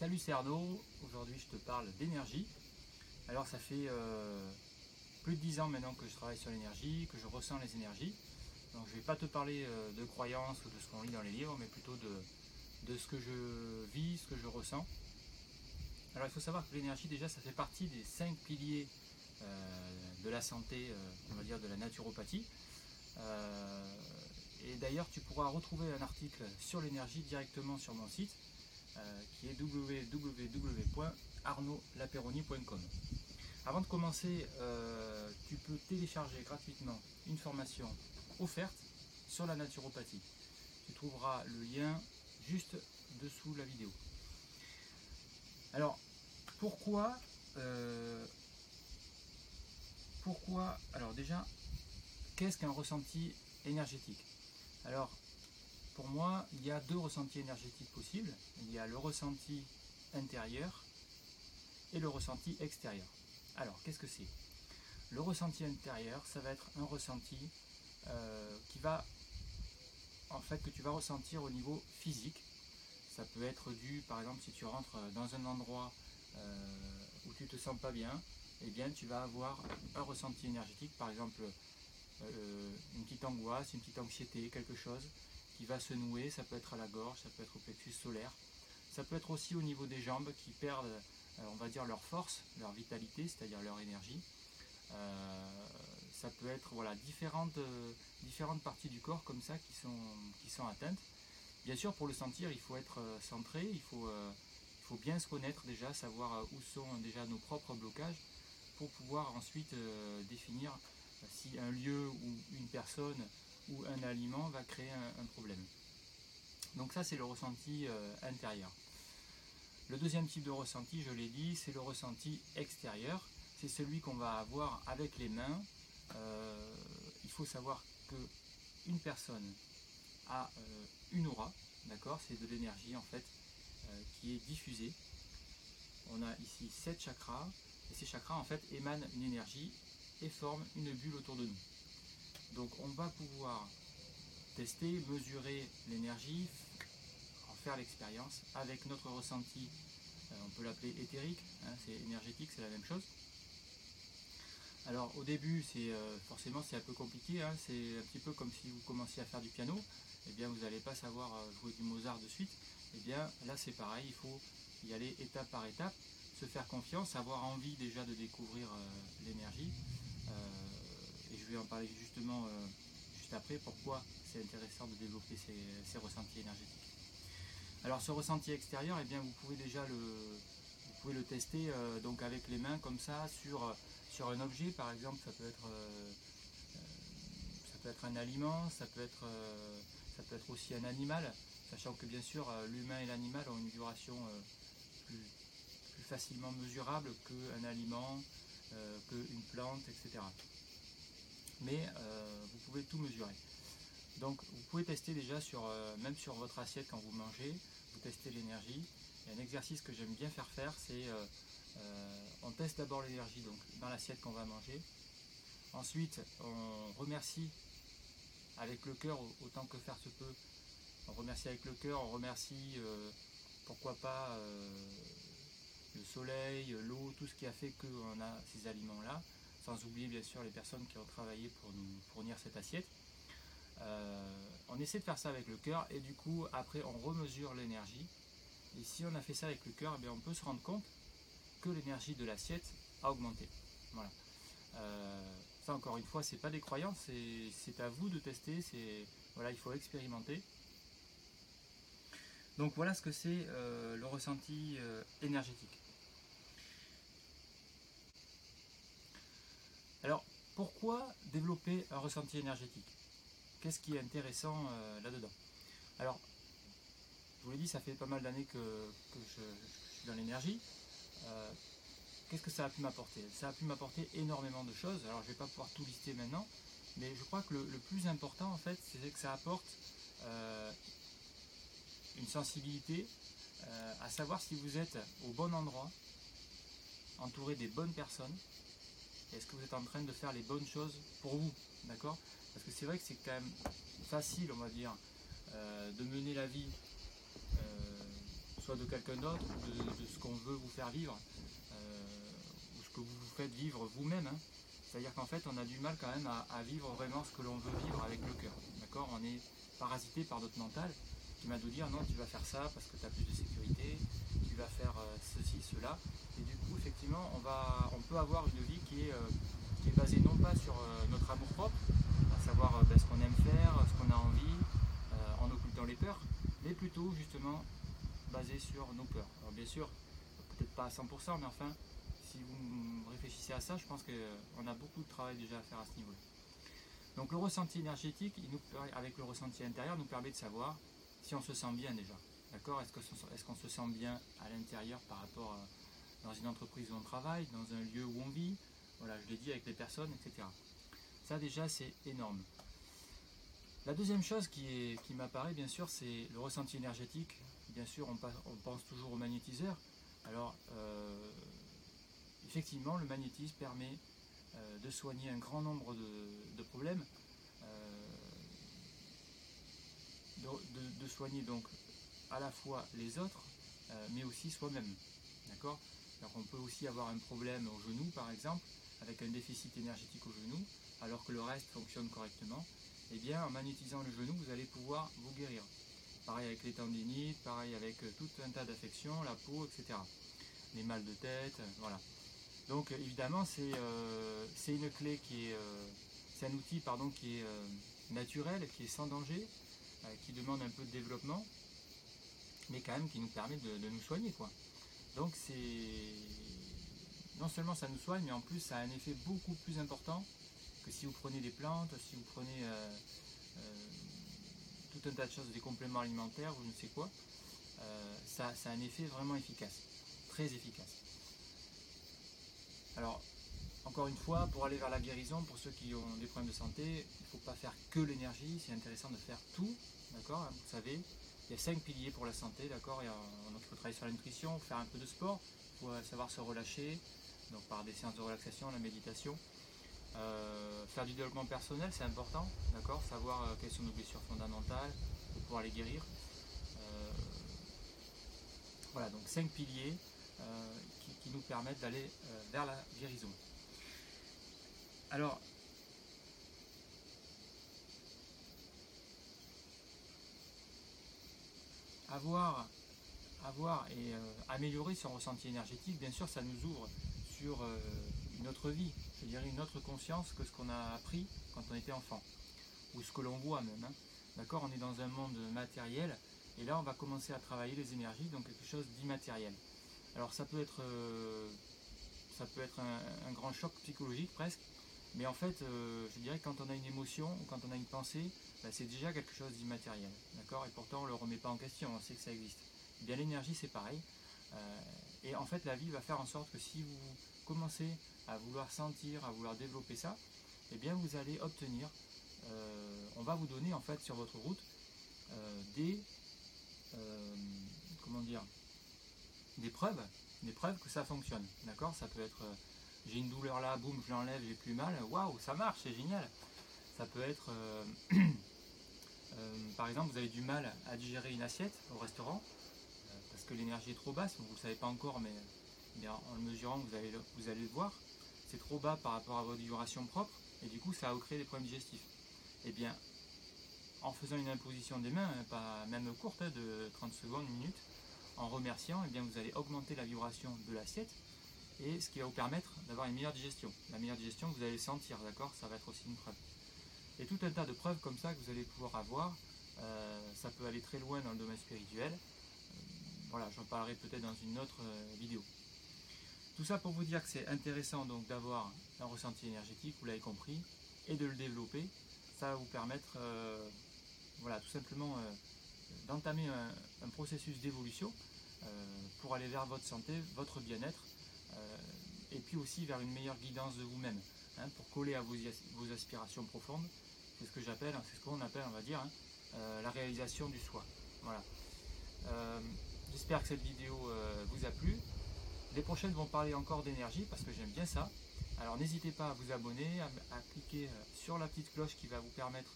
Salut c'est Arnaud, aujourd'hui je te parle d'énergie. Alors ça fait euh, plus de 10 ans maintenant que je travaille sur l'énergie, que je ressens les énergies. Donc je ne vais pas te parler euh, de croyances ou de ce qu'on lit dans les livres, mais plutôt de, ce que je vis, ce que je ressens. Alors il faut savoir que l'énergie déjà ça fait partie des 5 piliers euh, de la santé, on va dire de la naturopathie. et d'ailleurs tu pourras retrouver un article sur l'énergie directement sur mon site qui est www.arnaudlaperoni.com. Avant de commencer, euh, tu peux télécharger gratuitement une formation offerte sur la naturopathie. Tu trouveras le lien juste dessous la vidéo. Alors, pourquoi euh, Pourquoi Alors déjà, qu'est-ce qu'un ressenti énergétique? Alors, pour moi, il y a deux ressentis énergétiques possibles. Il y a le ressenti intérieur et le ressenti extérieur. Alors, qu'est-ce que c'est? Le ressenti intérieur, ça va être un ressenti euh, qui va, en fait, que tu vas ressentir au niveau physique. Ça peut être dû, par exemple, si tu rentres dans un endroit euh, où tu te sens pas bien, eh bien, tu vas avoir un ressenti énergétique, par exemple, euh, une petite angoisse, une petite anxiété, quelque chose va se nouer, ça peut être à la gorge, ça peut être au plexus solaire, ça peut être aussi au niveau des jambes qui perdent, euh, on va dire, leur force, leur vitalité, c'est-à-dire leur énergie. Euh, ça peut être voilà, différentes, euh, différentes parties du corps comme ça qui sont, qui sont atteintes. Bien sûr, pour le sentir, il faut être centré, il faut, il faut bien se connaître déjà, savoir où sont déjà nos propres blocages pour pouvoir ensuite définir si un lieu ou une personne un aliment va créer un, problème. Donc ça c'est le ressenti euh, intérieur. Le deuxième type de ressenti, je l'ai dit, c'est le ressenti extérieur. C'est celui qu'on va avoir avec les mains. Euh, il faut savoir que une personne a euh, une aura, d'accord? C'est de l'énergie en fait qui est diffusée. On a ici sept chakras et ces chakras en fait émanent une énergie et forment une bulle autour de nous. Donc on va pouvoir tester, mesurer l'énergie, en faire l'expérience avec notre ressenti, euh, on peut l'appeler éthérique, hein, c'est énergétique, c'est la même chose. Alors au début, c'est euh, forcément c'est un peu compliqué, hein, c'est un petit peu comme si vous commenciez à faire du piano, eh bien vous n'allez pas savoir euh, jouer du Mozart de suite, eh bien là c'est pareil, il faut y aller étape par étape, se faire confiance, avoir envie déjà de découvrir l'énergie, et je vais en parler justement euh, juste après, pourquoi c'est intéressant de développer ces, ressentis énergétiques. Alors ce ressenti extérieur, eh bien, vous pouvez déjà le, vous pouvez le tester euh, donc avec les mains comme ça sur, sur un objet, par exemple, ça peut être, euh, ça peut être un aliment, ça peut être, ça peut être aussi un animal, sachant que bien sûr l'humain et l'animal ont une vibration plus, plus, facilement mesurable qu'un aliment, qu'une plante, etc mais euh, vous pouvez tout mesurer. Donc vous pouvez tester déjà sur, euh, même sur votre assiette quand vous mangez, vous testez l'énergie. Un exercice que j'aime bien faire faire, c'est euh, on teste d'abord l'énergie donc dans l'assiette qu'on va manger. Ensuite, on remercie avec le cœur autant que faire se peut. On remercie avec le cœur, on remercie pourquoi pas le soleil, l'eau, tout ce qui a fait qu'on a ces aliments-là sans oublier bien sûr les personnes qui ont travaillé pour nous fournir cette assiette. Euh, on essaie de faire ça avec le cœur et du coup après on remesure l'énergie. Et si on a fait ça avec le cœur, eh on peut se rendre compte que l'énergie de l'assiette a augmenté. Voilà. Euh, ça encore une fois, c'est pas des croyances, c'est à vous de tester, voilà, il faut expérimenter. Donc voilà ce que c'est euh, le ressenti énergétique. Alors, pourquoi développer un ressenti énergétique? Qu'est-ce qui est intéressant euh, là-dedans? Alors, je vous l'ai dit, ça fait pas mal d'années que, je, suis dans l'énergie. Euh, qu'est-ce que ça a pu m'apporter? Ça a pu m'apporter énormément de choses. Alors, je ne vais pas pouvoir tout lister maintenant, mais je crois que le, plus important, en fait, c'est que ça apporte euh, une sensibilité à savoir si vous êtes au bon endroit, entouré des bonnes personnes, est-ce que vous êtes en train de faire les bonnes choses pour vous D'accord? Parce que c'est vrai que c'est quand même facile, on va dire, euh, de mener la vie euh, soit de quelqu'un d'autre, de, ce qu'on veut vous faire vivre, ou ce que vous vous faites vivre vous-même. Hein. C'est-à-dire qu'en fait, on a du mal quand même à, vivre vraiment ce que l'on veut vivre avec le cœur. D'accord? On est parasité par notre mental qui m'a de dire non, tu vas faire ça parce que tu as plus de sécurité, tu vas faire ceci, cela. Et du coup, effectivement, on, va, on peut avoir une vie qui est, qui est basée non pas sur notre amour propre, à savoir ben, ce qu'on aime faire, ce qu'on a envie, en occultant les peurs, mais plutôt justement basé sur nos peurs. Alors bien sûr, peut-être pas à 100%, mais enfin, si vous réfléchissez à ça, je pense qu'on a beaucoup de travail déjà à faire à ce niveau-là. Donc le ressenti énergétique, avec le ressenti intérieur, nous permet de savoir si on se sent bien déjà. D'accord? Est-ce qu'on se sent bien à l'intérieur par rapport dans une entreprise où on travaille, dans un lieu où on vit? Voilà, je l'ai dit avec les personnes, etc. Ça déjà, c'est énorme. La deuxième chose qui, m'apparaît, bien sûr, c'est le ressenti énergétique. Bien sûr, on, pense toujours au magnétiseur. Alors, euh, effectivement, le magnétisme permet euh, de soigner un grand nombre de, problèmes, euh, de, soigner donc à la fois les autres, mais aussi soi-même. D'accord? Alors, on peut aussi avoir un problème au genou, par exemple, avec un déficit énergétique au genou, alors que le reste fonctionne correctement eh bien en magnétisant le genou, vous allez pouvoir vous guérir. Pareil avec les tendinites, pareil avec euh, tout un tas d'affections, la peau, etc. Les mal de tête, euh, voilà. Donc évidemment, euh, c'est une clé qui est, c'est un outil pardon qui est naturel, qui est sans danger, qui demande un peu de développement, mais quand même qui nous permet de, nous soigner, quoi. Donc c'est non seulement ça nous soigne, mais en plus ça a un effet beaucoup plus important que si vous prenez des plantes, si vous prenez euh, euh, tout un tas de choses, des compléments alimentaires ou je ne sais quoi, euh, ça, a un effet vraiment efficace, très efficace. Alors, encore une fois, pour aller vers la guérison, pour ceux qui ont des problèmes de santé, il ne faut pas faire que l'énergie, c'est intéressant de faire tout, d'accord Vous savez, il y a cinq piliers pour la santé, d'accord Il faut travailler sur la nutrition, faire un peu de sport, il faut savoir se relâcher, donc par des séances de relaxation, la méditation, euh, faire du développement personnel, c'est important, d'accord? Savoir euh, quelles sont nos blessures fondamentales pour pouvoir les guérir. Euh, voilà, donc cinq piliers qui, nous permettent d'aller vers la guérison. Alors, avoir, avoir et améliorer son ressenti énergétique, bien sûr, ça nous ouvre sur une autre vie, je dirais une autre conscience que ce qu'on a appris quand on était enfant, ou ce que l'on voit même. Hein. D'accord On est dans un monde matériel, et là on va commencer à travailler les énergies, donc quelque chose d'immatériel. Alors ça peut être, euh, ça peut être un, grand choc psychologique presque, mais en fait, euh, je dirais que quand on a une émotion ou quand on a une pensée, bah, c'est déjà quelque chose d'immatériel. D'accord Et pourtant on ne le remet pas en question, on sait que ça existe. Bien l'énergie c'est pareil. Euh, et en fait la vie va faire en sorte que si vous commencez à vouloir sentir, à vouloir développer ça, eh bien vous allez obtenir, euh, on va vous donner en fait sur votre route euh, des, euh, comment dire, des preuves, des preuves que ça fonctionne, d'accord? Ça peut être, j'ai une douleur là, boum, je l'enlève, j'ai plus mal, waouh, ça marche, c'est génial. Ça peut être, par exemple, vous avez du mal à digérer une assiette au restaurant, que l'énergie est trop basse, vous ne le savez pas encore, mais en le mesurant, vous allez, vous allez le voir c'est trop bas par rapport à votre vibration propre, et du coup ça va créer des problèmes digestifs. Eh bien, en faisant une imposition des mains, hein, pas même courte, hein, de 30 secondes, une minute, en remerciant, eh bien, vous allez augmenter la vibration de l'assiette, et ce qui va vous permettre d'avoir une meilleure digestion. La meilleure digestion, vous allez sentir, d'accord? Ça va être aussi une preuve. Et tout un tas de preuves comme ça que vous allez pouvoir avoir. Euh, ça peut aller très loin dans le domaine spirituel. Voilà, j'en parlerai peut-être dans une autre euh, vidéo. Tout ça pour vous dire que c'est intéressant donc d'avoir un ressenti énergétique, vous l'avez compris, et de le développer. Ça va vous permettre, euh, voilà, tout simplement euh, d'entamer un, processus d'évolution pour aller vers votre santé, votre bien-être, et puis aussi vers une meilleure guidance de vous-même, hein, pour coller à vos, aspirations profondes. C'est ce que j'appelle, c'est ce qu'on appelle, on va dire, hein, la réalisation du soi. Voilà. J'espère que cette vidéo vous a plu. Les prochaines vont parler encore d'énergie parce que j'aime bien ça. Alors n'hésitez pas à vous abonner, à, cliquer euh, sur la petite cloche qui va vous permettre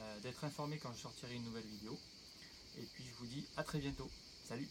euh, d'être informé quand je sortirai une nouvelle vidéo. Et puis je vous dis à très bientôt. Salut